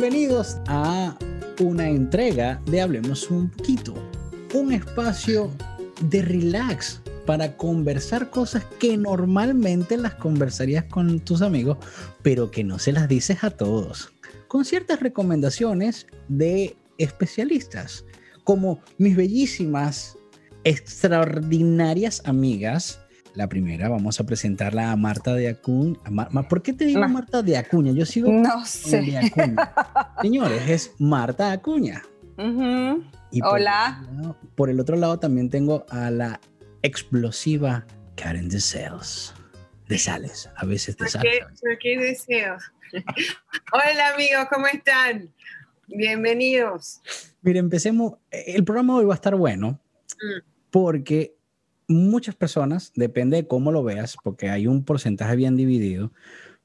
bienvenidos a una entrega de Hablemos un poquito, un espacio de relax para conversar cosas que normalmente las conversarías con tus amigos, pero que no se las dices a todos, con ciertas recomendaciones de especialistas, como mis bellísimas, extraordinarias amigas, la primera, vamos a presentarla a Marta de Acuña. ¿Por qué te digo Marta de Acuña? Yo sigo. No sé. Señores, es Marta Acuña. Hola. por el otro lado también tengo a la explosiva Karen de Sales. De Sales, a veces de Sales. ¿Por qué deseo? Hola amigos, ¿cómo están? Bienvenidos. Mire, empecemos. El programa hoy va a estar bueno mm. porque muchas personas, depende de cómo lo veas, porque hay un porcentaje bien dividido,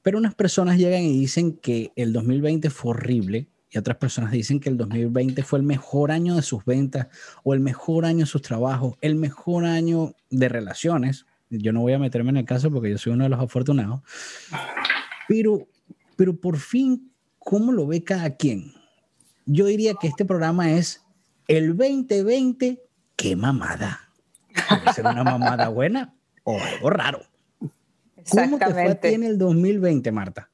pero unas personas llegan y dicen que el 2020 fue horrible y otras personas dicen que el 2020 fue el mejor año de sus ventas o el mejor año de sus trabajos, el mejor año de relaciones. Yo no voy a meterme en el caso porque yo soy uno de los afortunados, pero, pero por fin, ¿cómo lo ve cada quien? Yo diría que este programa es el 2020, qué mamada. Puede ser una mamada buena o algo raro. ¿Cómo te fue a ti en el 2020, Marta?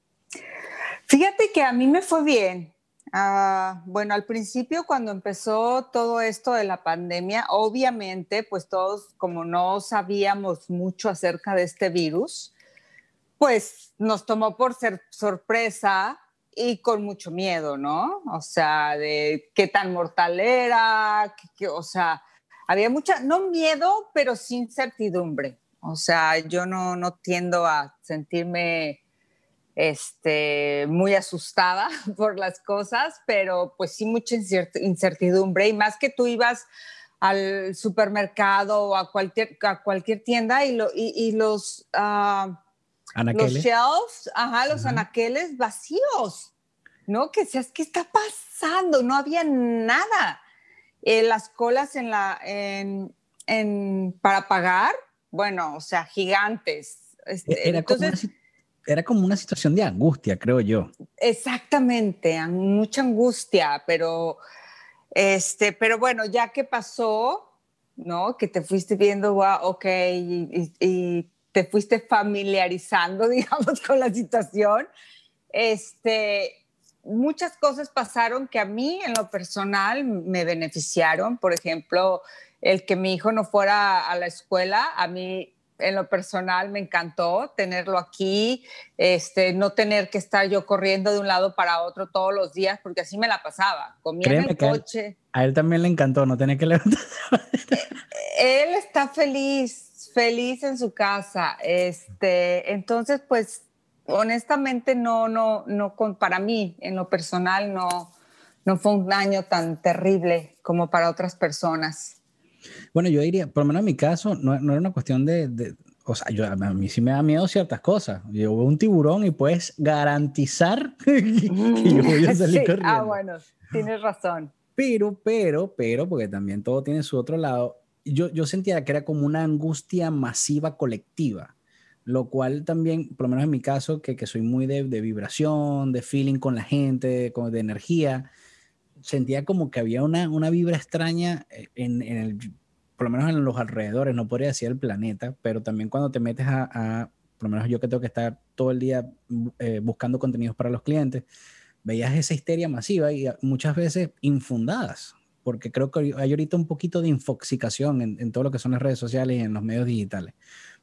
Fíjate que a mí me fue bien. Ah, bueno, al principio cuando empezó todo esto de la pandemia, obviamente, pues todos como no sabíamos mucho acerca de este virus, pues nos tomó por ser sorpresa y con mucho miedo, ¿no? O sea, de qué tan mortal era, o sea, había mucha, no miedo, pero sin certidumbre. O sea, yo no, no tiendo a sentirme este, muy asustada por las cosas, pero pues sí mucha incertidumbre y más que tú ibas al supermercado o a cualquier, a cualquier tienda y, lo, y, los, uh, los shelves, ajá, los anaqueles vacíos, ¿no? Que seas, ¿qué está pasando? No había nada. Eh, las colas en la, en, en, para pagar, bueno, o sea, gigantes. Este, era, como una, era, como una, situación de angustia, creo yo. Exactamente, mucha angustia, pero, este, pero bueno, ya que pasó, ¿no? Que te fuiste viendo, wow, ok, y, y te fuiste familiarizando, digamos, con la situación, este, muchas cosas pasaron que a mí en lo personal me beneficiaron. Por ejemplo, el que mi hijo no fuera a la escuela, a mí en lo personal me encantó tenerlo aquí, este, no tener que estar yo corriendo de un lado para otro todos los días, porque así me la pasaba. Comía en el coche. A él, también le encantó no tener que levantar. él está feliz, feliz en su casa. Este, entonces, pues honestamente no, no, no, para mí, en lo personal, no, no fue un año tan terrible como para otras personas. Bueno, yo diría, por lo menos en mi caso, no, no era una cuestión de, o sea, yo, a mí sí me da miedo ciertas cosas. Yo veo un tiburón y puedes garantizar que yo voy a salir corriendo. Ah, bueno, tienes razón. Pero, pero, pero, porque también todo tiene su otro lado, yo, yo sentía que era como una angustia masiva colectiva lo cual también, por lo menos en mi caso, que, que soy muy de, de, vibración, de feeling con la gente, con, de energía, sentía como que había una, una vibra extraña en, en, el, por lo menos en los alrededores, no podría decir el planeta, pero también cuando te metes a, a por lo menos yo que tengo que estar todo el día eh, buscando contenidos para los clientes, veías esa histeria masiva y muchas veces infundadas, porque creo que hay ahorita un poquito de infoxicación en, en todo lo que son las redes sociales y en los medios digitales.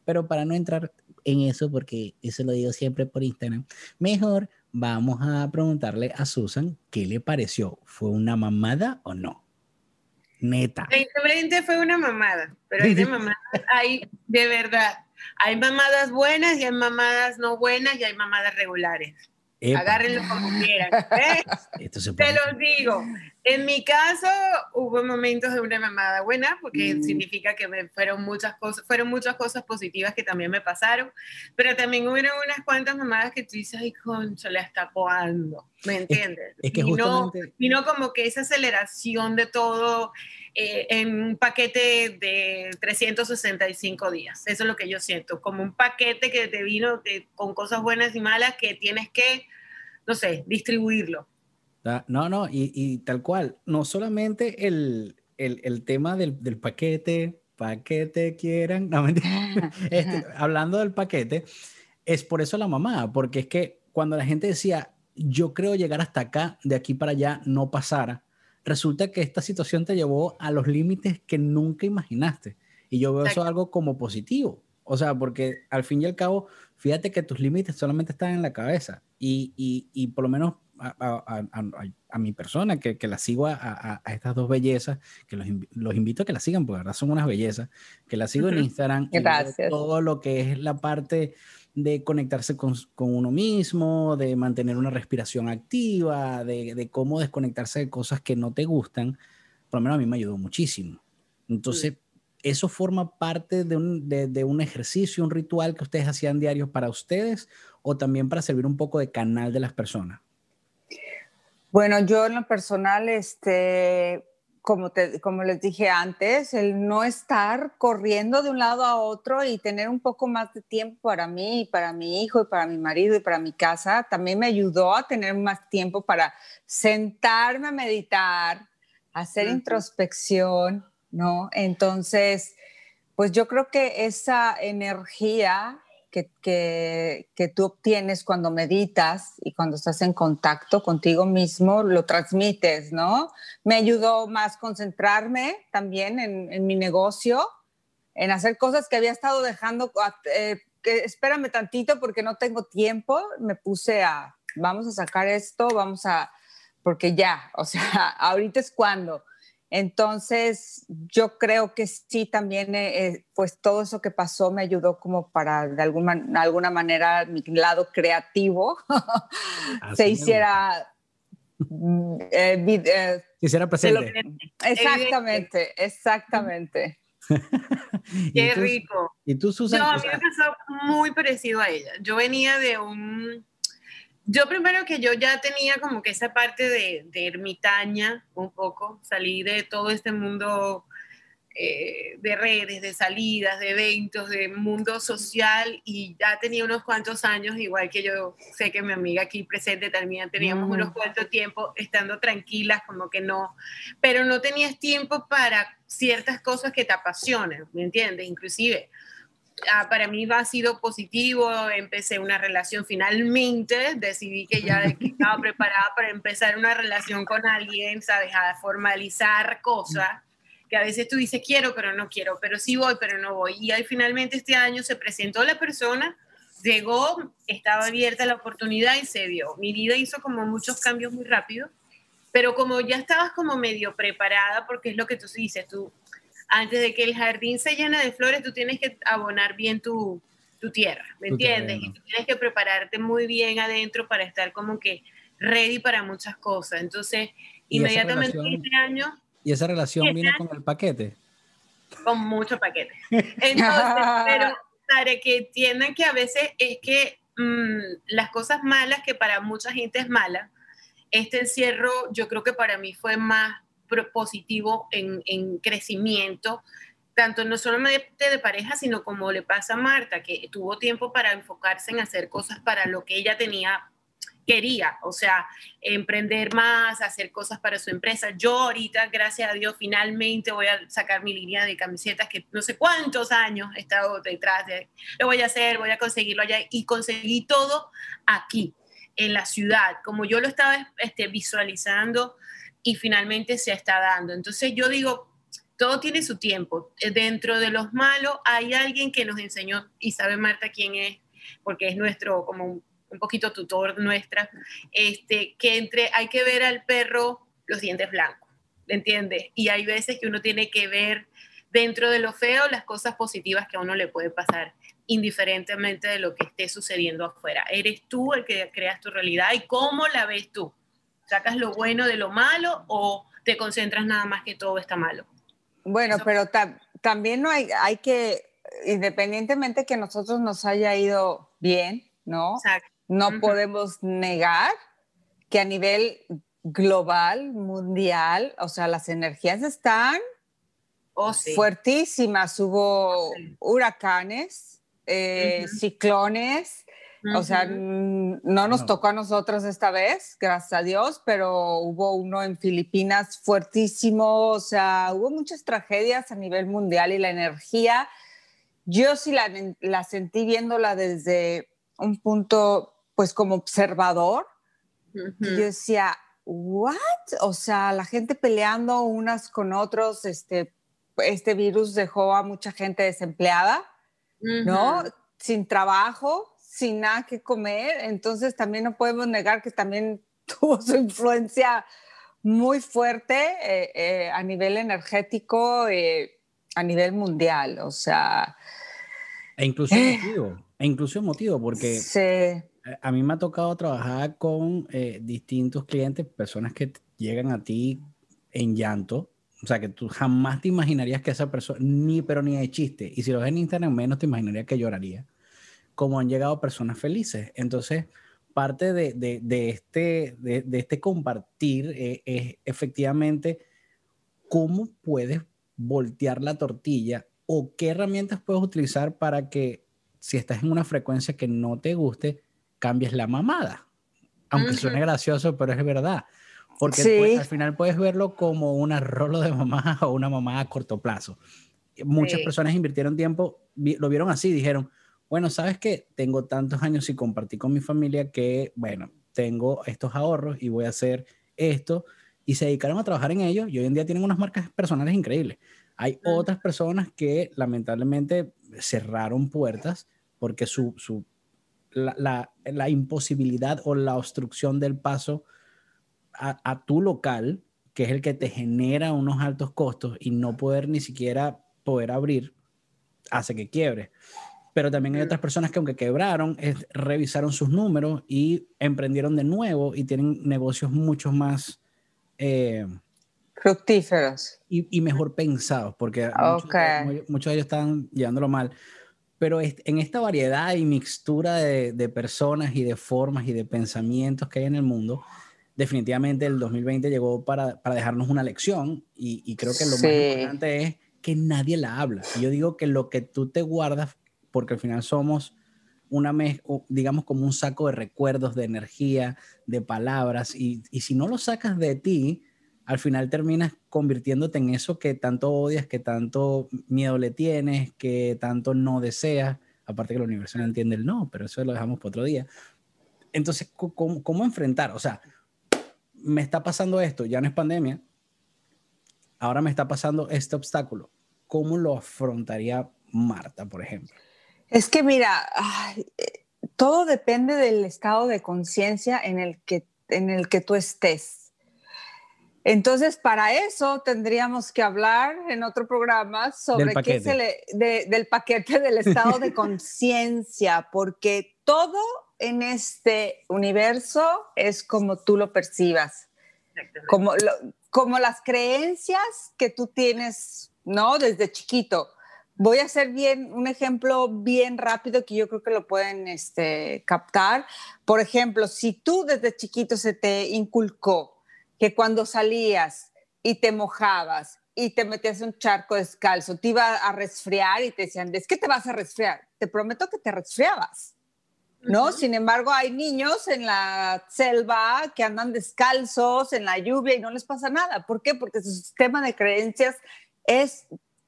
Pero para no entrar en eso, porque eso lo digo siempre por Instagram, mejor vamos a preguntarle a Susan qué le pareció. ¿Fue una mamada o no? Neta. 2020 fue una mamada, pero hay de mamadas, hay de verdad. Hay mamadas buenas y hay mamadas no buenas y hay mamadas regulares. Agárrenlo como quieran. Te lo digo. En mi caso hubo momentos de una mamada buena porque mm. significa que me fueron muchas cosas, fueron muchas cosas positivas que también me pasaron, pero también hubo unas cuantas mamadas que tú dices, ay, concho, le está coando, ¿me entiendes? Es, que y, no, y no como que esa aceleración de todo eh, en un paquete de 365 días. Eso es lo que yo siento, como un paquete que te vino con cosas buenas y malas que tienes que, no sé, distribuirlo. No, no, y, tal cual, no solamente el, tema del, paquete, paquete quieran, no, este, hablando del paquete, es por eso la mamá, porque es que cuando la gente decía, yo creo llegar hasta acá, de aquí para allá, no pasara, resulta que esta situación te llevó a los límites que nunca imaginaste. Y yo veo eso algo como positivo. O sea, porque al fin y al cabo, fíjate que tus límites solamente están en la cabeza. Y, y, y por lo menos a, mi persona, que, que la sigo a, estas dos bellezas, que los, los, invito a que la sigan, porque la verdad son unas bellezas, que la sigo en Instagram. Gracias. todo lo que es la parte de conectarse con, con, uno mismo, de mantener una respiración activa, de, de, cómo desconectarse de cosas que no te gustan, por lo menos a mí me ayudó muchísimo. Entonces, ¿eso forma parte de un, de, de un ejercicio, un ritual que ustedes hacían diarios para ustedes o también para servir un poco de canal de las personas? Bueno, yo en lo personal, este, como, te, como les dije antes, el no estar corriendo de un lado a otro y tener un poco más de tiempo para mí y para mi hijo y para mi marido y para mi casa, también me ayudó a tener más tiempo para sentarme a meditar, hacer introspección, ¿no? Entonces, pues yo creo que esa energía que, que, tú obtienes cuando meditas y cuando estás en contacto contigo mismo, lo transmites, ¿no? Me ayudó más concentrarme también en, en mi negocio, en hacer cosas que había estado dejando, eh, que espérame tantito porque no tengo tiempo, me puse a, vamos a sacar esto, vamos a, porque ya, o sea, ahorita es cuando. Entonces, yo creo que sí, también, eh, eh, pues todo eso que pasó me ayudó como para, de alguna, alguna manera, mi lado creativo se hiciera... Mm, eh, se hiciera presente. Exactamente, exactamente. Qué rico. ¿Y tú, Susan? No, a mí me pasó muy parecido a ella. Yo venía de un yo primero que yo ya tenía como que esa parte de, ermitaña un poco, salí de todo este mundo eh, de redes, de salidas, de eventos, de mundo social y ya tenía unos cuantos años, igual que yo sé que mi amiga aquí presente también teníamos unos cuantos tiempos estando tranquilas, como que no, pero no tenías tiempo para ciertas cosas que te apasionan, ¿me entiendes? Inclusive Ah, para mí ha sido positivo, empecé una relación finalmente, decidí que ya estaba preparada para empezar una relación con alguien, ¿sabes? A formalizar cosas que a veces tú dices quiero, pero no quiero, pero sí voy, pero no voy. Y ahí finalmente este año se presentó la persona, llegó, estaba abierta la oportunidad y se dio. Mi vida hizo como muchos cambios muy rápido, pero como ya estabas como medio preparada, porque es lo que tú dices, tú antes de que el jardín se llene de flores, tú tienes que abonar bien tu, tu tierra, ¿me entiendes? Y tú tienes que prepararte muy bien adentro para estar como que ready para muchas cosas. Entonces, inmediatamente este año... ¿Y esa relación vino con el paquete? Con mucho paquete. Entonces, pero para que entiendan que a veces es que mm, las cosas malas, que para mucha gente es mala, este encierro yo creo que para mí fue más positivo en, en crecimiento, tanto no solamente de pareja, sino como le pasa a Marta, que tuvo tiempo para enfocarse en hacer cosas para lo que ella tenía quería, o sea, emprender más, hacer cosas para su empresa. Yo ahorita, gracias a Dios, finalmente voy a sacar mi línea de camisetas que no sé cuántos años he estado detrás de, lo voy a hacer, voy a conseguirlo allá. Y conseguí todo aquí, en la ciudad, como yo lo estaba este, visualizando y finalmente se está dando. Entonces yo digo, todo tiene su tiempo. Eh, dentro de los malos hay alguien que nos enseñó, y sabe Marta quién es, porque es nuestro, como un, poquito tutor nuestra, este, que entre, hay que ver al perro los dientes blancos, ¿entiendes? Y hay veces que uno tiene que ver dentro de lo feo las cosas positivas que a uno le puede pasar, indiferentemente de lo que esté sucediendo afuera. Eres tú el que creas tu realidad y cómo la ves tú. ¿Sacas lo bueno de lo malo o te concentras nada más que todo está malo? Bueno, pero también no hay, hay que, independientemente que nosotros nos haya ido bien, ¿no? No podemos negar que a nivel global, mundial, o sea, las energías están oh, fuertísimas. Hubo oh, huracanes, eh, ciclones, O sea, no nos tocó a nosotros esta vez, gracias a Dios, pero hubo uno en Filipinas fuertísimo, o sea, hubo muchas tragedias a nivel mundial y la energía, yo sí la, la sentí viéndola desde un punto, pues como observador, yo decía, ¿what? O sea, la gente peleando unas con otros, este, este virus dejó a mucha gente desempleada, ¿no? Sin trabajo, sin nada que comer, entonces también no podemos negar que también tuvo su influencia muy fuerte eh, eh, a nivel energético, eh, a nivel mundial, o sea... E incluso emotivo, e incluso emotivo, porque a mí me ha tocado trabajar con distintos clientes, personas que llegan a ti en llanto, o sea, que tú jamás te imaginarías que esa persona, ni pero ni de chiste, y si lo ves en Instagram menos te imaginarías que lloraría como han llegado personas felices. Entonces, parte de, de, este, de, este compartir eh, es efectivamente cómo puedes voltear la tortilla o qué herramientas puedes utilizar para que si estás en una frecuencia que no te guste, cambies la mamada. Aunque suene gracioso, pero es verdad. Porque al final puedes verlo como una rolo de mamá o una mamá a corto plazo. Muchas personas invirtieron tiempo, lo vieron así, dijeron, bueno, sabes que tengo tantos años y compartí con mi familia que, bueno, tengo estos ahorros y voy a hacer esto. Y se dedicaron a trabajar en ello y hoy en día tienen unas marcas personales increíbles. Hay otras personas que lamentablemente cerraron puertas porque su, su la, la, imposibilidad o la obstrucción del paso a, a tu local, que es el que te genera unos altos costos y no poder ni siquiera poder abrir, hace que quiebre pero también hay otras personas que aunque quebraron, revisaron sus números y emprendieron de nuevo y tienen negocios mucho más... Eh, Fructíferos. Y, mejor pensados, porque muchos, de ellos están llevándolo mal. Pero en esta variedad y mixtura de, personas y de formas y de pensamientos que hay en el mundo, definitivamente el 2020 llegó para, para dejarnos una lección y, creo que lo más importante es que nadie la habla. Y yo digo que lo que tú te guardas porque al final somos una digamos como un saco de recuerdos, de energía, de palabras, y, si no lo sacas de ti, al final terminas convirtiéndote en eso que tanto odias, que tanto miedo le tienes, que tanto no deseas, aparte que la universidad no entiende el no, pero eso lo dejamos para otro día. Entonces, ¿cómo, cómo enfrentar? O sea, me está pasando esto, ya no es pandemia, ahora me está pasando este obstáculo. ¿Cómo lo afrontaría Marta, por ejemplo? Es que mira, todo depende del estado de conciencia en, el que, en el que tú estés. Entonces, para eso tendríamos que hablar en otro programa sobre qué es el, del paquete del estado de conciencia, porque todo en este universo es como tú lo percibas, como, como las creencias que tú tienes, ¿no? Desde chiquito Voy a hacer bien un ejemplo bien rápido que yo creo que lo pueden este, captar. Por ejemplo, si tú desde chiquito se te inculcó que cuando salías y te mojabas y te metías en un charco descalzo, te iba a resfriar y te decían, es que te vas a resfriar. Te prometo que te resfriabas. ¿no? Sin embargo, hay niños en la selva que andan descalzos en la lluvia y no les pasa nada. ¿Por qué? Porque su sistema de creencias es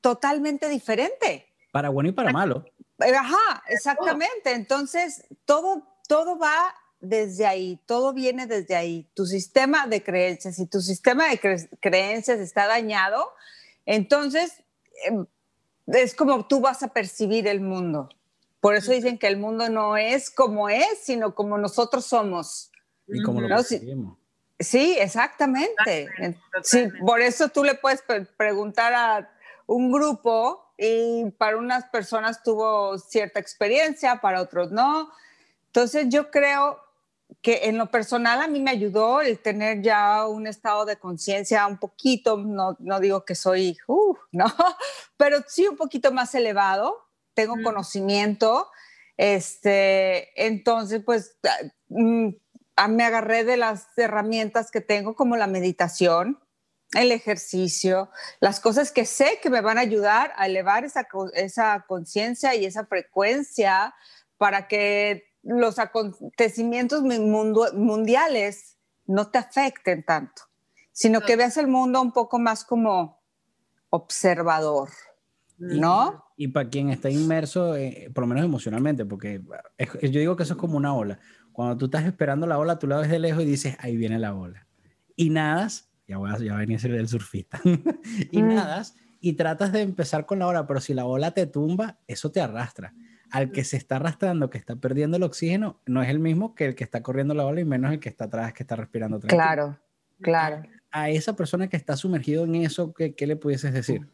totalmente diferente. Para bueno y para malo. Eh, ajá, exactamente. Entonces, todo, todo va desde ahí, todo viene desde ahí. Tu sistema de creencias, si tu sistema de creencias está dañado, entonces em, es como tú vas a percibir el mundo. Por eso dicen que el mundo no es como es, sino como nosotros somos. Y como lo percibimos. Sí, exactamente. Sí, por eso tú le puedes preguntar a un grupo y para unas personas tuvo cierta experiencia, para otros no. Entonces yo creo que en lo personal a mí me ayudó el tener ya un estado de conciencia un poquito, no, no, digo que soy, uh, no, pero sí un poquito más elevado, tengo conocimiento, este, entonces pues mm, me agarré de las herramientas que tengo como la meditación, el ejercicio, las cosas que sé que me van a ayudar a elevar esa, esa conciencia y esa frecuencia para que los acontecimientos mundiales no te afecten tanto, sino que veas el mundo un poco más como observador, ¿no? Y, para quien está inmerso, eh, por lo menos emocionalmente, porque yo digo que eso es como una ola. Cuando tú estás esperando la ola, tú la ves de lejos y dices, ahí viene la ola. Y nadas, ya, voy a, ya venir a ser el surfista, y mm. nadas y tratas de empezar con la ola, pero si la ola te tumba, eso te arrastra. Al que se está arrastrando, que está perdiendo el oxígeno, no es el mismo que el que está corriendo la ola y menos el que está atrás, que está respirando tranquilo. Claro, claro. A, esa persona que está sumergido en eso, ¿qué, qué le pudieses decir?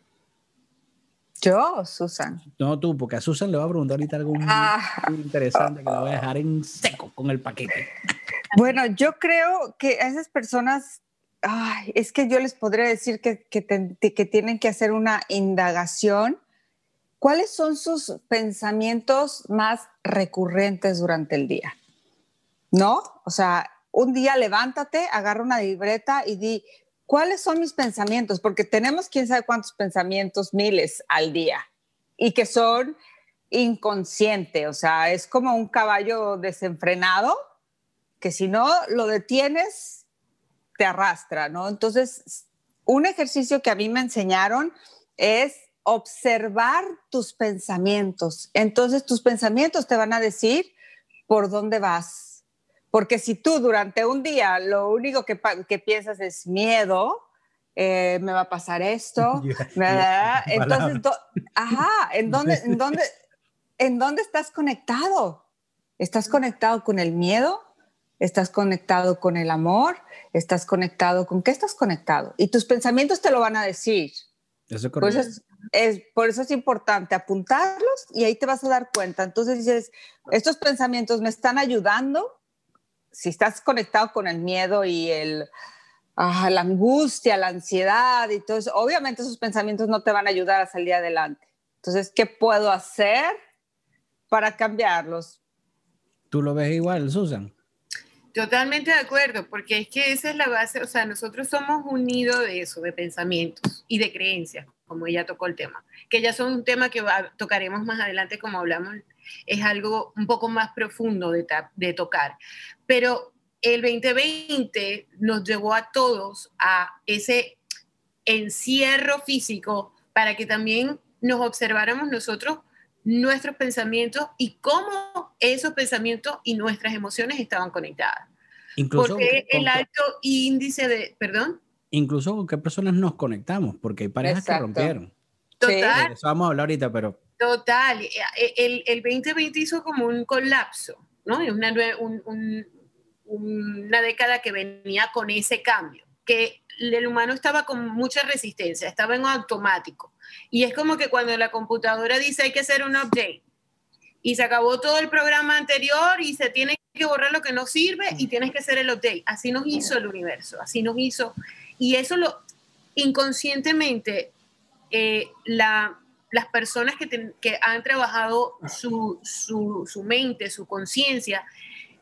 Yo, Susan. No, tú, porque a Susan le va a preguntar ahorita algo muy ah. interesante que la voy a dejar en seco con el paquete. Bueno, yo creo que a esas personas es que yo les podría decir que, que, tienen que hacer una indagación. ¿Cuáles son sus pensamientos más recurrentes durante el día? ¿No? O sea, un día levántate, agarra una libreta y di, ¿cuáles son mis pensamientos? Porque tenemos quién sabe cuántos pensamientos, miles al día, y que son inconscientes, o sea, es como un caballo desenfrenado, que si no lo detienes, te arrastra, ¿no? Entonces, un ejercicio que a mí me enseñaron es observar tus pensamientos. Entonces, tus pensamientos te van a decir por dónde vas. Porque si tú durante un día lo único que, piensas es miedo, eh, me va a pasar esto, entonces, ajá, ¿en dónde, en, dónde, ¿en dónde estás conectado? ¿Estás conectado con el miedo? Estás conectado con el amor, estás conectado con qué estás conectado. Y tus pensamientos te lo van a decir. Eso por, eso es, por eso es importante apuntarlos y ahí te vas a dar cuenta. Entonces dices, estos pensamientos me están ayudando. Si estás conectado con el miedo y el, ah, la angustia, la ansiedad y todo eso, obviamente esos pensamientos no te van a ayudar a salir adelante. Entonces, ¿qué puedo hacer para cambiarlos? ¿Tú lo ves igual, Susan? Totalmente de acuerdo, porque es que esa es la base, o sea, nosotros somos un nido de eso, de pensamientos y de creencias, como ella tocó el tema, que ya son un tema que tocaremos más adelante, como hablamos, es algo un poco más profundo de, de tocar. Pero el 2020 nos llevó a todos a ese encierro físico para que también nos observáramos nosotros nuestros pensamientos y cómo esos pensamientos y nuestras emociones estaban conectadas. Incluso porque el alto índice de, perdón. Incluso con qué personas nos conectamos, porque hay parejas que rompieron. Total. Eso vamos a hablar ahorita, pero. Total. Eh, eh, el, el 2020 hizo como un colapso, ¿no? Una, un, una década que venía con ese cambio, que el humano estaba con mucha resistencia, estaba en automático. Y es como que cuando la computadora dice hay que hacer un update y se acabó todo el programa anterior y se tiene que borrar lo que no sirve y tienes que hacer el update. Así nos hizo el universo, así nos hizo. Y eso lo inconscientemente, eh, la, las personas que, que han trabajado su, su, su mente, su conciencia,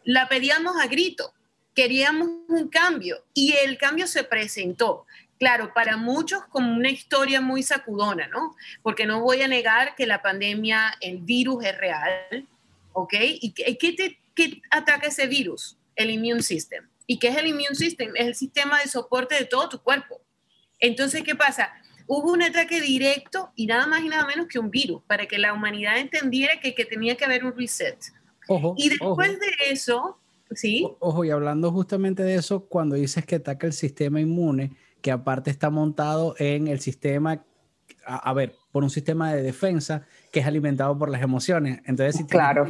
la pedíamos a grito queríamos un cambio y el cambio se presentó. Claro, para muchos como una historia muy sacudona, ¿no? Porque no voy a negar que la pandemia, el virus es real, ¿ok? ¿Y qué, te, qué ataca ese virus? El immune system. ¿Y qué es el immune system? Es el sistema de soporte de todo tu cuerpo. Entonces, ¿qué pasa? Hubo un ataque directo y nada más y nada menos que un virus para que la humanidad entendiera que, que tenía que haber un reset. y después de eso, ¿sí? ojo, y hablando justamente de eso, cuando dices que ataca el sistema inmune, que aparte está montado en el sistema, a, ver, por un sistema de defensa que es alimentado por las emociones. Entonces, si claro.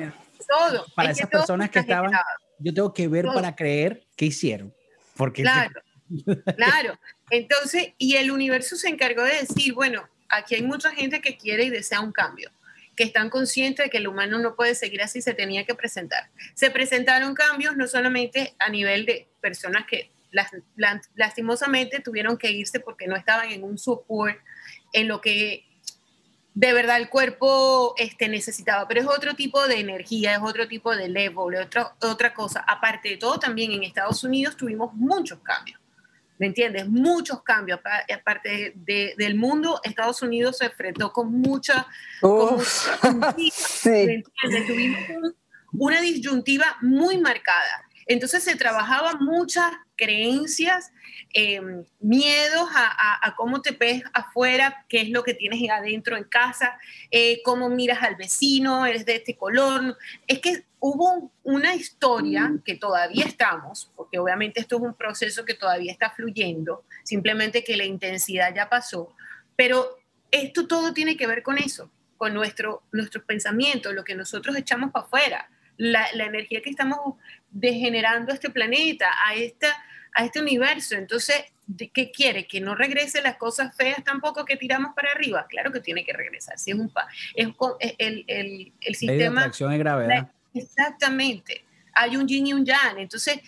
todo. Para esas personas que estaban, yo tengo que ver para creer qué hicieron. Porque claro, claro. Entonces, y el universo se encargó de decir, bueno, aquí hay mucha gente que quiere y desea un cambio que están conscientes de que el humano no puede seguir así, se tenía que presentar. Se presentaron cambios no solamente a nivel de personas que lastimosamente tuvieron que irse porque no estaban en un support en lo que de verdad el cuerpo este, necesitaba, pero es otro tipo de energía, es otro tipo de level, otra, otra cosa. Aparte de todo, también en Estados Unidos tuvimos muchos cambios, ¿me entiendes? Muchos cambios. Aparte de, del mundo, Estados Unidos se enfrentó con mucha... sí. Tuvimos una disyuntiva muy marcada. Entonces se trabajaba muchas creencias, em, miedos a, cómo te ves afuera, qué es lo que tienes adentro en casa, eh, cómo miras al vecino, eres de este color. Es que hubo una historia mm. que todavía estamos, porque obviamente esto es un proceso que todavía está fluyendo, simplemente que la intensidad ya pasó, pero esto todo tiene que ver con eso, con nuestro, nuestros pensamientos, lo que nosotros echamos para afuera la, energía que estamos degenerando a este planeta, a, esta, a este universo. Entonces, ¿qué quiere? ¿Que no regrese las cosas feas tampoco que tiramos para arriba? Claro que tiene que regresar. Si es un es, el, el, el sistema... de gravedad. exactamente. Hay un yin y un yang. Entonces,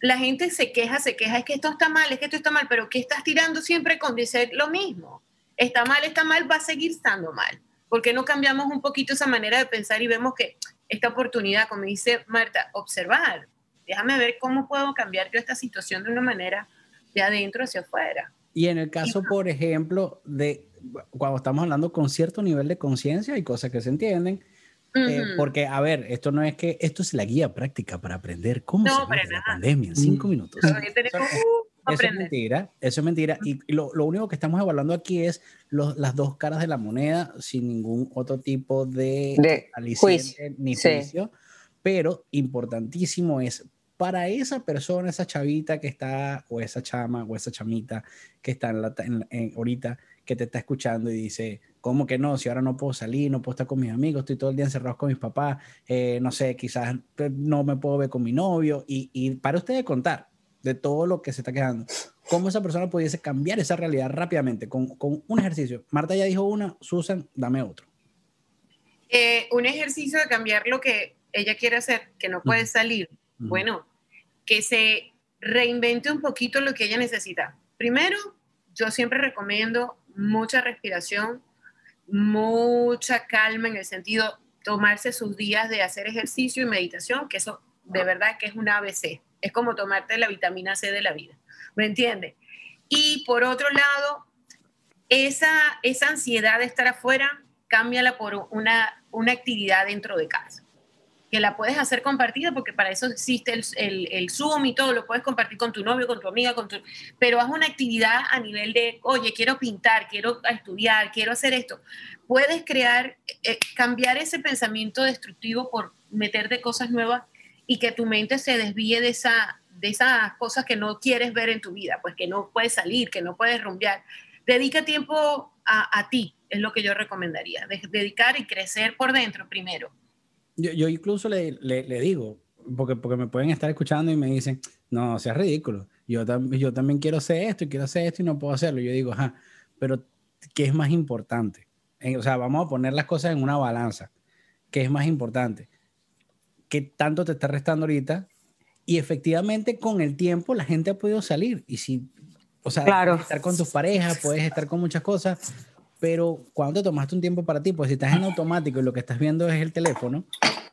la gente se queja, se queja, es que esto está mal, es que esto está mal, pero ¿qué estás tirando siempre con decir lo mismo? Está mal, está mal, va a seguir estando mal. ¿Por qué no cambiamos un poquito esa manera de pensar y vemos que esta oportunidad, como dice Marta, observar. Déjame ver cómo puedo cambiar yo esta situación de una manera de adentro hacia afuera. Y en el caso, por ejemplo, de cuando estamos hablando con cierto nivel de conciencia, hay cosas que se entienden. Eh, porque, a ver, esto no es que esto es la guía práctica para aprender cómo no, se la pandemia en cinco mm. minutos. Eso es mentira, eso es mentira. Y lo, lo único que estamos evaluando aquí es los, las dos caras de la moneda sin ningún otro tipo de, de ni juicio. Pero importantísimo es para esa persona, esa chavita que está, o esa chama, o esa chamita que está en la, en, ahorita, que te está escuchando y dice, ¿cómo que no? Si ahora no puedo salir, no puedo estar con mis amigos, estoy todo el día encerrado con mis papás, eh, no sé, quizás no me puedo ver con mi novio. Y, y para ustedes contar, de todo lo que se está quedando. ¿Cómo esa persona pudiese cambiar esa realidad rápidamente con, con un ejercicio? Marta ya dijo una, Susan, dame otro. Eh, un ejercicio de cambiar lo que ella quiere hacer, que no puede salir. Bueno, que se reinvente un poquito lo que ella necesita. Primero, yo siempre recomiendo mucha respiración, mucha calma en el sentido tomarse sus días de hacer ejercicio y meditación, que eso de verdad que es un ABC. Es como tomarte la vitamina C de la vida. ¿Me entiendes? Y por otro lado, esa, esa ansiedad de estar afuera, cámbiala por una, una actividad dentro de casa. Que la puedes hacer compartida porque para eso existe el, el, Zoom y todo, lo puedes compartir con tu novio, con tu amiga, con tu... pero haz una actividad a nivel de, oye, quiero pintar, quiero estudiar, quiero hacer esto. Puedes crear, eh, cambiar ese pensamiento destructivo por meterte cosas nuevas y que tu mente se desvíe de, esa, de esas cosas que no quieres ver en tu vida, pues que no puedes salir, que no puedes rumbear. Dedica tiempo a, ti, es lo que yo recomendaría, dedicar y crecer por dentro primero. Yo, yo incluso le, le, digo, porque, porque me pueden estar escuchando y me dicen, no, sea ridículo, yo, yo también quiero hacer esto y quiero hacer esto y no puedo hacerlo. Yo digo, ajá, pero ¿qué es más importante? O sea, vamos a poner las cosas en una balanza. ¿Qué es más importante? Qué tanto te está restando ahorita. Y efectivamente con el tiempo la gente ha podido salir. Y si, o sea, puedes estar con tus parejas, puedes estar con muchas cosas, pero cuando te tomaste un tiempo para ti, pues si estás en automático y lo que estás viendo es el teléfono,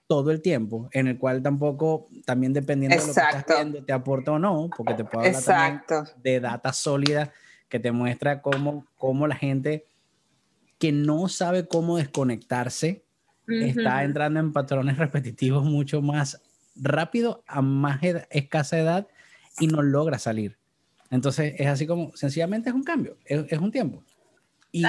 todo el tiempo, en el cual tampoco, también dependiendo de lo que estás viendo, te aporta o no, porque te puedo hablar también de data sólida que te muestra cómo, cómo la gente que no sabe cómo desconectarse está entrando en patrones repetitivos mucho más rápido, a más escasa edad y no logra salir. Entonces es así como, sencillamente es un cambio, es, un tiempo. Y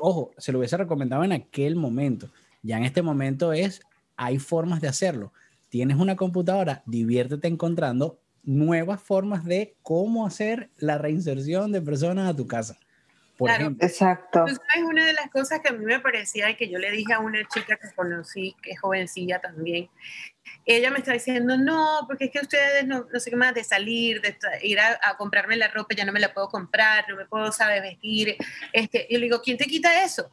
ojo, se lo hubiese recomendado en aquel momento. Ya en este momento es, hay formas de hacerlo. Tienes una computadora, diviértete encontrando nuevas formas de cómo hacer la reinserción de personas a tu casa claro, Exacto. Tú sabes, una de las cosas que a mí me parecía y que yo le dije a una chica que conocí, que es jovencilla también, ella me está diciendo, no, porque es que ustedes no, no sé qué más de salir, de ir a, comprarme la ropa, ya no me la puedo comprar, no me puedo, saber vestir. Este, y le digo, ¿quién te quita eso?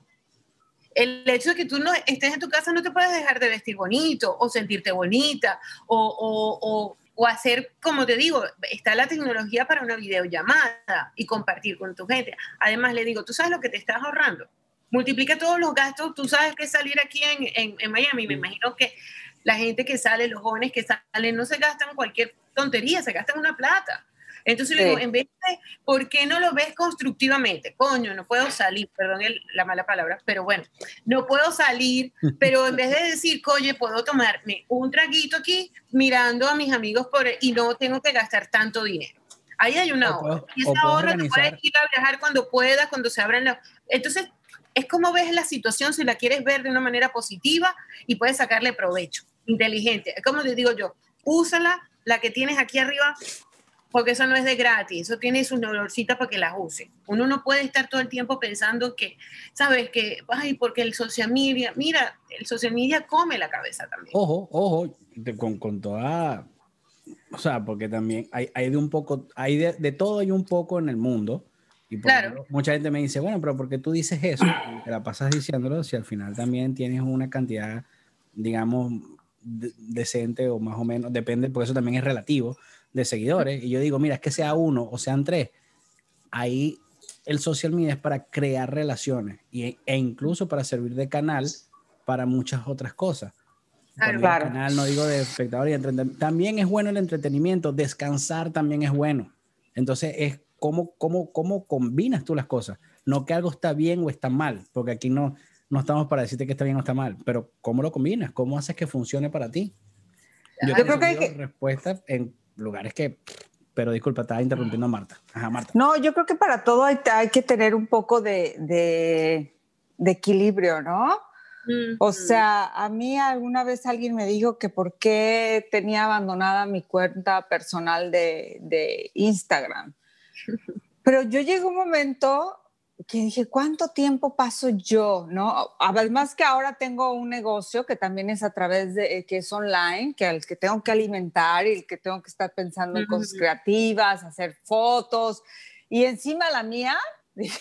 El hecho de que tú no estés en tu casa no te puedes dejar de vestir bonito o sentirte bonita o, o o hacer, como te digo, está la tecnología para una videollamada y compartir con tu gente. Además, le digo, tú sabes lo que te estás ahorrando. Multiplica todos los gastos. Tú sabes que salir aquí en, en, Miami, me imagino que la gente que sale, los jóvenes que salen, no se gastan cualquier tontería, se gastan una plata. Entonces le digo, en vez de, ¿por qué no lo ves constructivamente? Coño, no puedo salir, perdón la mala palabra, pero bueno, no puedo salir, pero en vez de decir, coño, puedo tomarme un traguito aquí mirando a mis amigos por, y no tengo que gastar tanto dinero. Ahí hay una hora. Y esa hora te puedes ir a viajar cuando puedas, cuando se abran las... Entonces, es como ves la situación si la quieres ver de una manera positiva y puedes sacarle provecho, inteligente. Es como te digo yo, úsala, la que tienes aquí arriba, porque eso no es de gratis, eso tiene sus neurocitas para que las use. Uno no puede estar todo el tiempo pensando que, ¿sabes? Que, ay, porque el social media, mira, el social media come la cabeza también. Ojo, ojo, con, con toda, o sea, porque también hay, hay de un poco, hay de, de todo hay un poco en el mundo y claro. mucha gente me dice, bueno, pero ¿por qué tú dices eso? Te la pasas diciéndolo si al final también tienes una cantidad, digamos, decente o más o menos, depende, porque eso también es relativo, de seguidores. Y yo digo, mira, es que sea uno o sean tres. Ahí el social media es para crear relaciones y, e incluso para servir de canal para muchas otras cosas. Claro, canal, no digo de espectador y También es bueno el entretenimiento, descansar también es bueno. Entonces es cómo, cómo, cómo combinas tú las cosas. No que algo está bien o está mal, porque aquí no, no estamos para decirte que está bien o está mal, pero cómo lo combinas, cómo haces que funcione para ti. Yo, creo que hay que... en lugares que, pero disculpa, estaba interrumpiendo a Marta. Ajá, Marta. No, yo creo que para todo hay, hay que tener un poco de, de, de equilibrio, ¿no? O sea, a mí alguna vez alguien me dijo que por qué tenía abandonada mi cuenta personal de, de Instagram. Pero yo llegué a un momento que dije, ¿cuánto tiempo paso yo? ¿No? Además que ahora tengo un negocio que también es a través de, eh, que es online, que el que tengo que alimentar y el que tengo que estar pensando en cosas creativas, hacer fotos. Y encima la mía, dije,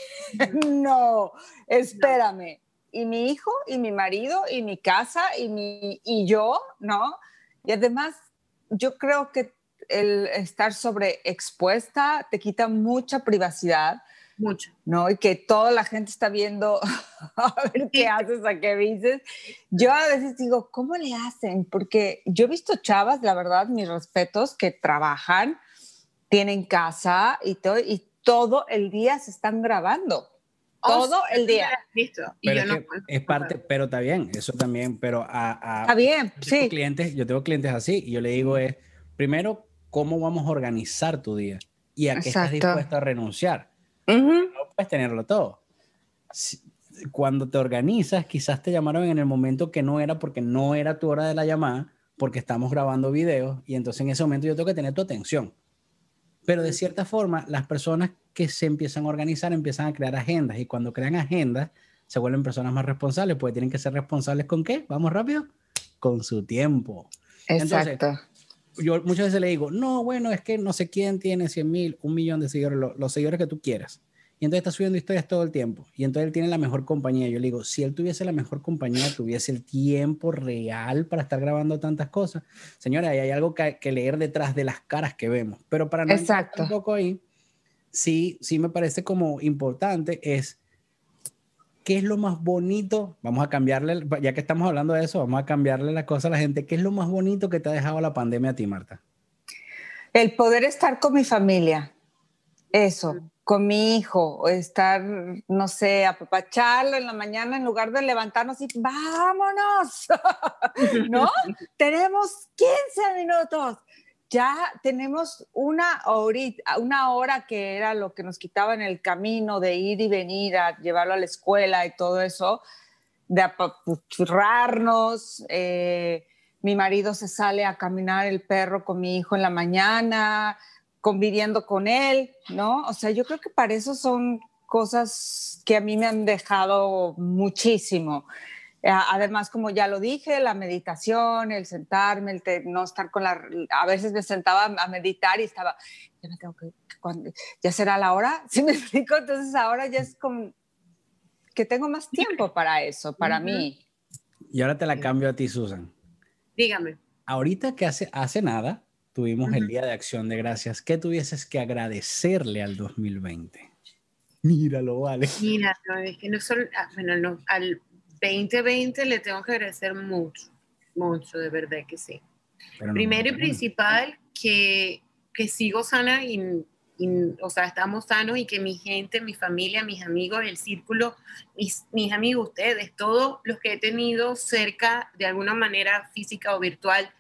no, espérame. Y mi hijo, y mi marido, y mi casa, y, mi, y yo, ¿no? Y además, yo creo que el estar sobreexpuesta te quita mucha privacidad. Mucho. ¿No? Y que toda la gente está viendo a ver qué haces, a qué dices. Yo a veces digo, ¿cómo le hacen? Porque yo he visto chavas, la verdad, mis respetos, que trabajan, tienen casa y todo, y todo el día se están grabando. Oh, todo el día. Listo. es, parte, pero está bien, eso también, pero a, está bien, sí. Clientes, yo tengo clientes así y yo le digo es, primero, cómo vamos a organizar tu día y a qué estás dispuesto a renunciar. No puedes tenerlo todo. Cuando te organizas, quizás te llamaron en el momento que no era porque no era tu hora de la llamada, porque estamos grabando videos y entonces en ese momento yo tengo que tener tu atención. Pero de cierta forma, las personas que se empiezan a organizar empiezan a crear agendas y cuando crean agendas se vuelven personas más responsables, porque tienen que ser responsables con qué? Vamos rápido, con su tiempo. Exacto yo muchas veces le digo, no, bueno, es que no sé quién tiene 100 mil, un millón de seguidores, los seguidores que tú quieras. Y entonces está subiendo historias todo el tiempo. Y entonces él tiene la mejor compañía. Yo le digo, si él tuviese la mejor compañía, tuviese el tiempo real para estar grabando tantas cosas. Señora, hay algo que, que leer detrás de las caras que vemos. Pero para no Exacto. un poco ahí, sí, sí me parece como importante es ¿qué es lo más bonito? Vamos a cambiarle, ya que estamos hablando de eso, vamos a cambiarle la cosa a la gente. ¿Qué es lo más bonito que te ha dejado la pandemia a ti, Marta? El poder estar con mi familia, eso, con mi hijo, estar, no sé, apapacharlo en la mañana en lugar de levantarnos y vámonos, ¿no? Tenemos 15 minutos ya tenemos una, una hora que era lo que nos quitaba en el camino de ir y venir a llevarlo a la escuela y todo eso, de apachurrarnos. Eh, mi marido se sale a caminar el perro con mi hijo en la mañana, conviviendo con él, ¿no? O sea, yo creo que para eso son cosas que a mí me han dejado muchísimo. Eh, además, como ya lo dije, la meditación, el sentarme, el no estar con la... A veces me sentaba a meditar y estaba, ya me tengo que... ¿Ya será la hora? ¿Sí me explico? Entonces ahora ya es como que tengo más tiempo para eso, para mí. Y ahora te la cambio a ti, Susan. Dígame. Ahorita que hace, hace nada tuvimos el Día de Acción de Gracias, ¿qué tuvieses que agradecerle al 2020? Míralo, vale. Mira, es que no solo, ah, bueno, no, al 2020 le tengo que agradecer mucho, mucho, de verdad que sí. Primero y principal, que, que sigo sana y o sea, estamos sanos y que mi gente, mi familia, mis amigos, el círculo, mis, mis amigos, ustedes, todos los que he tenido cerca de alguna manera física o virtual,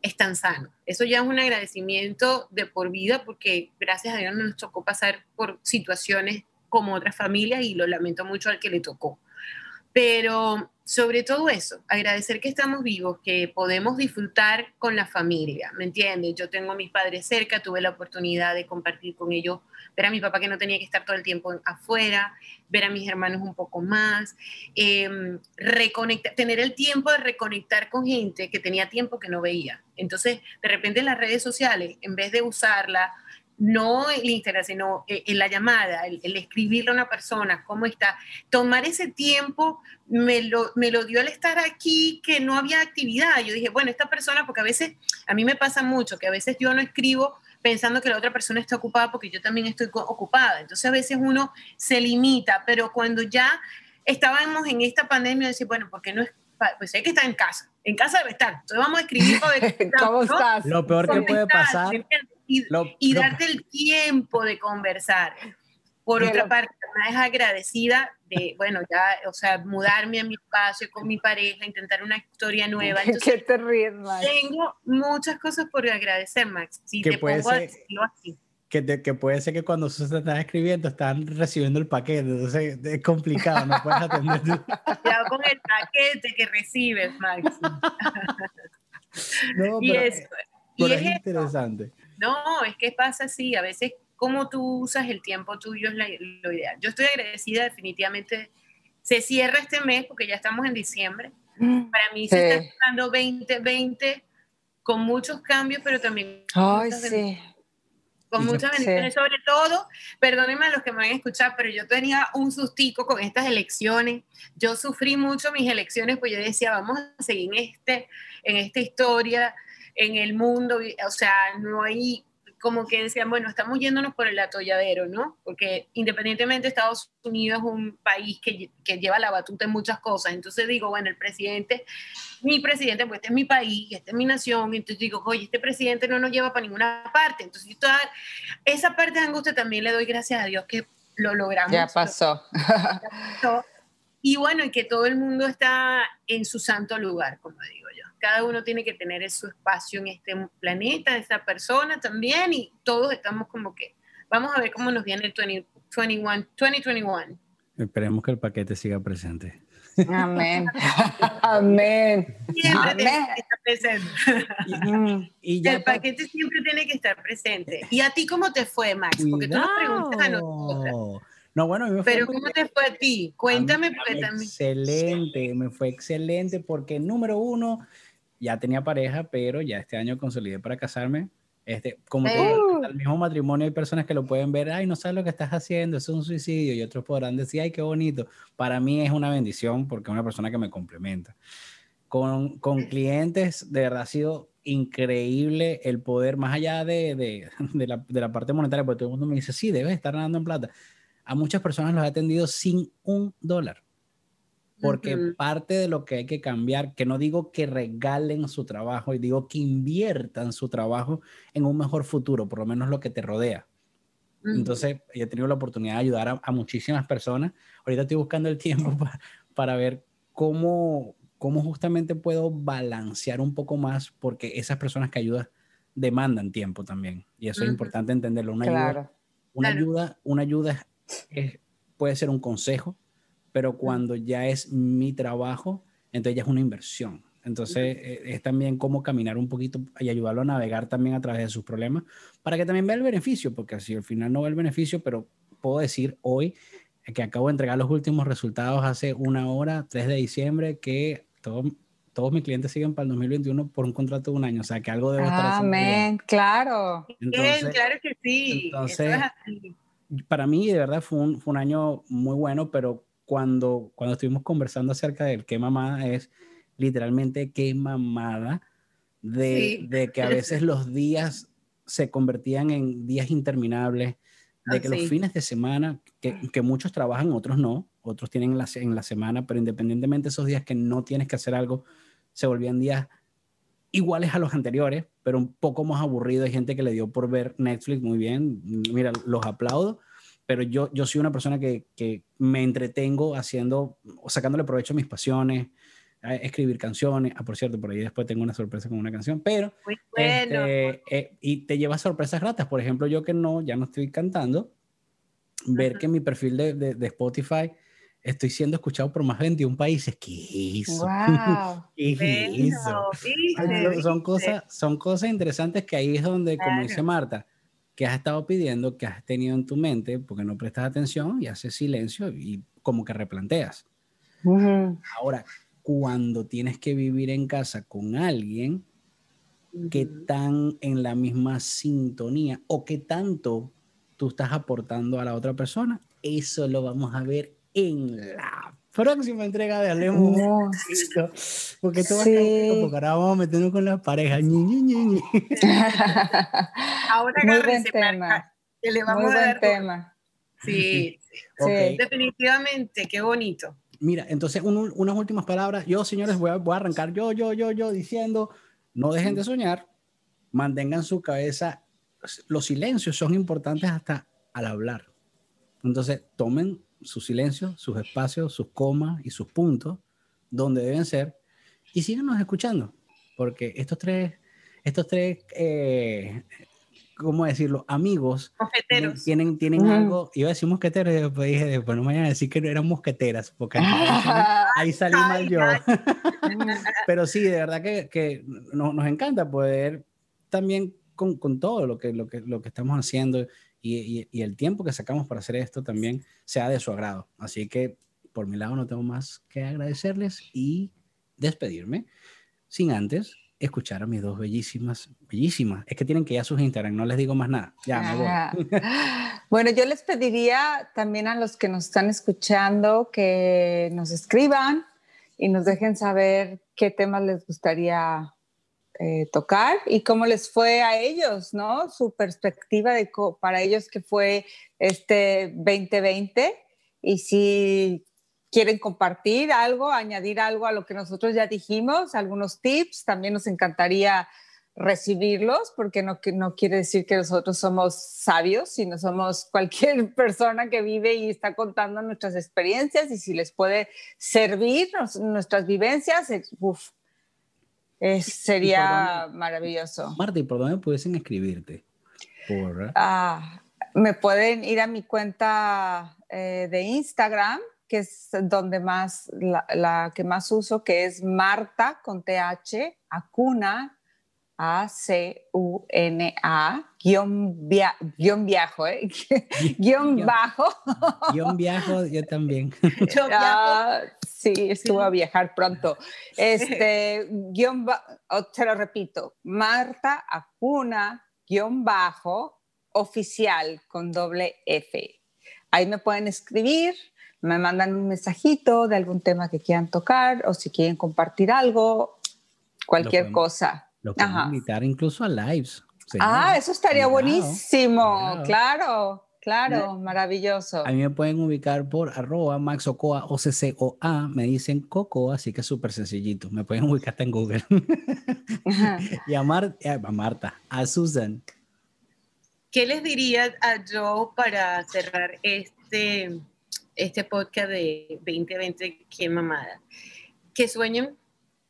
están sanos. Eso ya es un agradecimiento de por vida porque gracias a Dios nos tocó pasar por situaciones como otras familias y lo lamento mucho al que le tocó. Pero sobre todo eso, agradecer que estamos vivos, que podemos disfrutar con la familia, ¿me entiendes? Yo tengo a mis padres cerca, tuve la oportunidad de compartir con ellos, ver a mi papá que no tenía que estar todo el tiempo afuera, ver a mis hermanos un poco más, eh, reconectar, tener el tiempo de reconectar con gente que tenía tiempo que no veía. Entonces, de repente en las redes sociales, en vez de usarla no el Instagram, sino eh, en la llamada, el, escribirle a una persona, cómo está, tomar ese tiempo me lo, me lo dio al estar aquí, que no había actividad. Yo dije, bueno, esta persona, porque a veces, a mí me pasa mucho, que a veces yo no escribo pensando que la otra persona está ocupada porque yo también estoy ocupada. Entonces a veces uno se limita, pero cuando ya estábamos en esta pandemia, decir, bueno, porque no es, pues hay que estar en casa, en casa debe estar. Entonces vamos a escribir ¿Cómo estás? Lo peor que puede pasar y, darte el tiempo de conversar. Por otra parte, me es agradecida de, bueno, ya, o sea, mudarme a mi espacio con mi pareja, intentar una historia nueva. Entonces, ¿Qué te ríes, Max? Tengo muchas cosas por agradecer, Max. Si te pongo a decirlo así. Que, que, puede ser que cuando se están escribiendo están recibiendo el paquete, entonces es complicado, no puedes atender. Cuidado con el paquete que recibes, Max. no, y pero, eso. y es, interesante. No, es que pasa así, a veces cómo tú usas el tiempo tuyo es lo ideal. Yo estoy agradecida definitivamente. Se cierra este mes porque ya estamos en diciembre. Mm, Para mí se está cerrando 2020 con muchos cambios, pero también Ay, sí. Con muchas bendiciones. Sobre todo, perdónenme a los que me van a escuchar, pero yo tenía un sustico con estas elecciones. Yo sufrí mucho mis elecciones, pues yo decía, vamos a seguir en, este, en esta historia en el mundo, o sea, no hay como que decían, bueno, estamos yéndonos por el atolladero, ¿no? Porque independientemente Estados Unidos es un país que, que, lleva la batuta en muchas cosas, entonces digo, bueno, el presidente, mi presidente, pues este es mi país, esta es mi nación, entonces digo, oye, este presidente no nos lleva para ninguna parte, entonces toda esa parte de angustia también le doy gracias a Dios que lo logramos. Ya pasó. Ya pasó. Y bueno, y que todo el mundo está en su santo lugar, como digo yo cada uno tiene que tener su espacio en este planeta, esa persona también, y todos estamos como que, vamos a ver cómo nos viene el 2021. 2021. Esperemos que el paquete siga presente. Amén. Amén. Siempre Amén. tiene que estar presente. Y, el paquete siempre tiene que estar presente. ¿Y a ti cómo te fue, Max? Porque tú nos preguntas a nosotros. No, bueno, me fue Pero ¿cómo te fue a ti? Cuéntame porque también. Excelente, me fue excelente porque número uno, ya tenía pareja, pero ya este año consolidé para casarme. Este, como todo, el mismo matrimonio hay personas que lo pueden ver, ay, no sabes lo que estás haciendo, es un suicidio, y otros podrán decir, ay, qué bonito. Para mí es una bendición porque es una persona que me complementa. Con, con clientes, de verdad ha sido increíble el poder, más allá de, de, de, la, de la parte monetaria, porque todo el mundo me dice, sí, debes estar ganando en plata. A muchas personas los he atendido sin un dólar porque parte de lo que hay que cambiar, que no digo que regalen su trabajo, y digo que inviertan su trabajo en un mejor futuro, por lo menos lo que te rodea. Entonces, he tenido la oportunidad de ayudar a, muchísimas personas. Ahorita estoy buscando el tiempo para ver cómo, cómo justamente puedo balancear un poco más, porque esas personas que ayudas demandan tiempo también. Y eso es importante entenderlo. Una ayuda, una ayuda, una ayuda puede ser un consejo, pero cuando ya es mi trabajo, entonces ya es una inversión. Entonces eh, es también cómo caminar un poquito y ayudarlo a navegar también a través de sus problemas para que también vea el beneficio, porque si al final no ve el beneficio, pero puedo decir hoy que acabo de entregar los últimos resultados hace una hora, 3 de diciembre, que todos mis clientes siguen para el 2021 por un contrato de un año, o sea que algo debe estar Amén, claro. Entonces, claro que sí. Entonces, para mí de verdad fue un, fue un año muy bueno, pero cuando, cuando estuvimos conversando acerca del qué mamada es, literalmente qué mamada de, de que a veces los días se convertían en días interminables, de que los fines de semana, que, que, muchos trabajan, otros no, otros tienen la, en la semana, pero independientemente de esos días que no tienes que hacer algo, se volvían días iguales a los anteriores, pero un poco más aburrido. Hay gente que le dio por ver Netflix muy bien. Mira, los aplaudo, pero yo, yo soy una persona que, que me entretengo haciendo, sacándole provecho a mis pasiones, a escribir canciones. Ah, por cierto, por ahí después tengo una sorpresa con una canción, pero... Muy bueno. Este, eh, y te lleva sorpresas gratas. Por ejemplo, yo que no, ya no estoy cantando, ver que mi perfil de, de, de Spotify estoy siendo escuchado por más de 21 países. ¿Qué es eso? Wow. ¿Qué es eso? Son, son cosas, son cosas interesantes que ahí es donde, como dice Claro. Marta, que has estado pidiendo, que has tenido en tu mente, porque no prestas atención y haces silencio y como que replanteas. Ujú. Ahora, cuando tienes que vivir en casa con alguien, ¿qué Ujú. tan en la misma sintonía o qué tanto tú estás aportando a la otra persona? Eso lo vamos a ver en la próxima entrega de Hablemos No. Porque a estar Sí. porque ahora vamos a meternos con las parejas. Ahora Muy buen tema. que le vamos Muy a buen dar. tema. Sí. Sí. definitivamente, qué bonito. Mira, entonces un- unas últimas palabras. Yo, señores, voy a, voy a arrancar yo, yo, yo, yo, diciendo, no dejen de soñar, mantengan su cabeza. Los silencios son importantes hasta al hablar. Entonces, tomen su silencio, sus espacios, sus comas y sus puntos donde deben ser y síganos escuchando, porque estos tres, estos tres, eh, ¿cómo decirlo? Amigos tienen, Mosqueteros. tienen, tienen Ujú. algo, iba a decir mosqueteros, y después dije, después no me vayan a decir que no eran mosqueteras, porque ahí salí mal Ay, yo. ay. Pero sí, de verdad que, que no- nos encanta poder también con, con todo lo que, lo, que, lo que estamos haciendo y, y- y el tiempo que sacamos para hacer esto también sea de su agrado. Así que por mi lado no tengo más que agradecerles y despedirme sin antes escuchar a mis dos bellísimas, bellísimas. Es que tienen que ir a sus Instagram, no les digo más nada. Ya me voy. Ah. Bueno, yo les pediría también a los que nos están escuchando que nos escriban y nos dejen saber qué temas les gustaría eh, tocar y cómo les fue a ellos, ¿no? Su perspectiva de para ellos que fue este 2020 y si quieren compartir algo, añadir algo a lo que nosotros ya dijimos, algunos tips, también nos encantaría recibirlos, porque no, no quiere decir que nosotros somos sabios, sino somos cualquier persona que vive y está contando nuestras experiencias y si les puede servir nuestras vivencias, uf, es- sería maravilloso. Marta, ¿y por dónde pudiesen escribirte? Por... Ah, me pueden ir a mi cuenta eh, de Instagram, que es donde más, la, la que más uso, que es Marta con TH, Acuna, A-C-U-N-A, guion, via- guion viajo, ¿eh? guion Guión. bajo. Yo viajo, yo también. Yo viajo. Ah, sí, estuvo a viajar pronto. Este, guion, te lo repito, Marta Acuna, guion bajo, oficial con doble F. Ahí me pueden escribir, me mandan un mensajito de algún tema que quieran tocar o si quieren compartir algo, cualquier podemos- cosa. Lo pueden Ajá. invitar incluso a lives. Ah, eso estaría buenísimo. Claro, claro, maravilloso. A mí me pueden ubicar por arroba maxocoa, o c c o a me dicen Coco, así que es súper sencillito. Me pueden ubicar hasta en Google. Y a, Mar- a Marta, a Susan. ¿Qué les diría a Joe para cerrar este, este podcast de 2020? ¡Qué mamada! Que sueñen,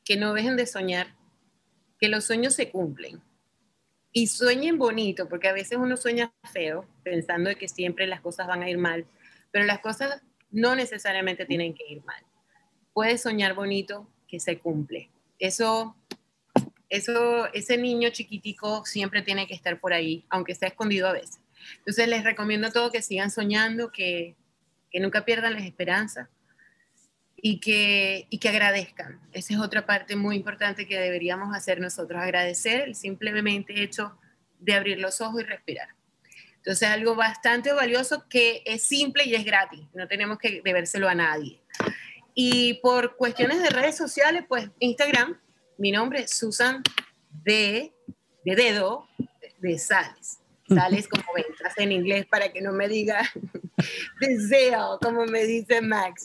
que no dejen de soñar, que los sueños se cumplen. Y sueñen bonito, porque a veces uno sueña feo, pensando de que siempre las cosas van a ir mal, pero las cosas no necesariamente tienen que ir mal. Puedes soñar bonito que se cumple. Eso eso, ese niño chiquitico siempre tiene que estar por ahí, aunque sea escondido a veces. Entonces les recomiendo a todos que sigan soñando, que, que nunca pierdan las esperanzas y que, y que agradezcan. Esa es otra parte muy importante que deberíamos hacer nosotros, agradecer el simplemente hecho de abrir los ojos y respirar. Entonces algo bastante valioso que es simple y es gratis, no tenemos que debérselo a nadie. Y por cuestiones de redes sociales, pues Instagram, mi nombre es Susan de, de dedo de Sales. Sales como ventas en inglés para que no me diga deseo, como me dice Max.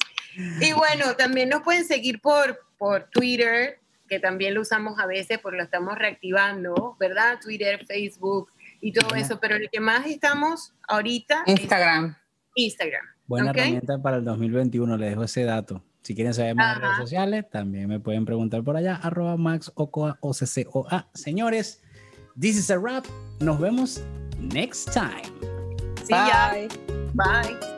Y bueno, también nos pueden seguir por, por Twitter, que también lo usamos a veces porque lo estamos reactivando, ¿verdad? Twitter, Facebook y todo eso, pero el que más estamos ahorita Instagram. Instagram. Buena herramienta para el 2021, le dejo ese dato. Si quieren saber más de redes sociales, también me pueden preguntar por allá, arroba Max Ocoa, O-C-C-O-A. Señores, this is a wrap. Nos vemos next time. See ya. Bye.